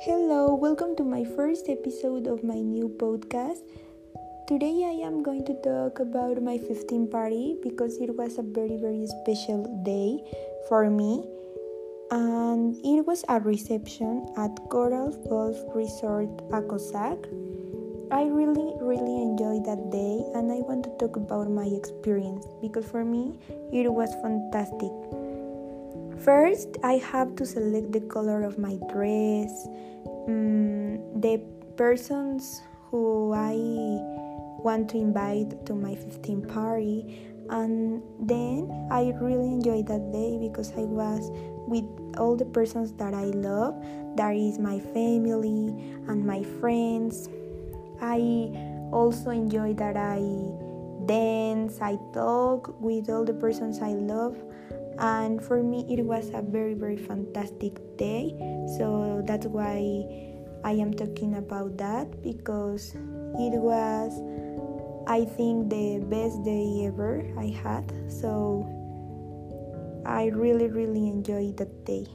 Hello, welcome to my first episode of my new podcast. Today I am going to talk about my 15th party because it was a very very special day for me and it was a reception at Coral Golf Resort Acosac. I really really enjoyed that day and I want to talk about my experience because for me it was fantastic. First, I have to select the color of my dress, um, the persons who I want to invite to my 15th party, and then I really enjoyed that day because I was with all the persons that I love. That is my family and my friends. I also enjoy that I dance, I talk with all the persons I love and for me it was a very very fantastic day. So that's why i am talking about that because it was i think the best day ever i had. So i really really enjoyed that day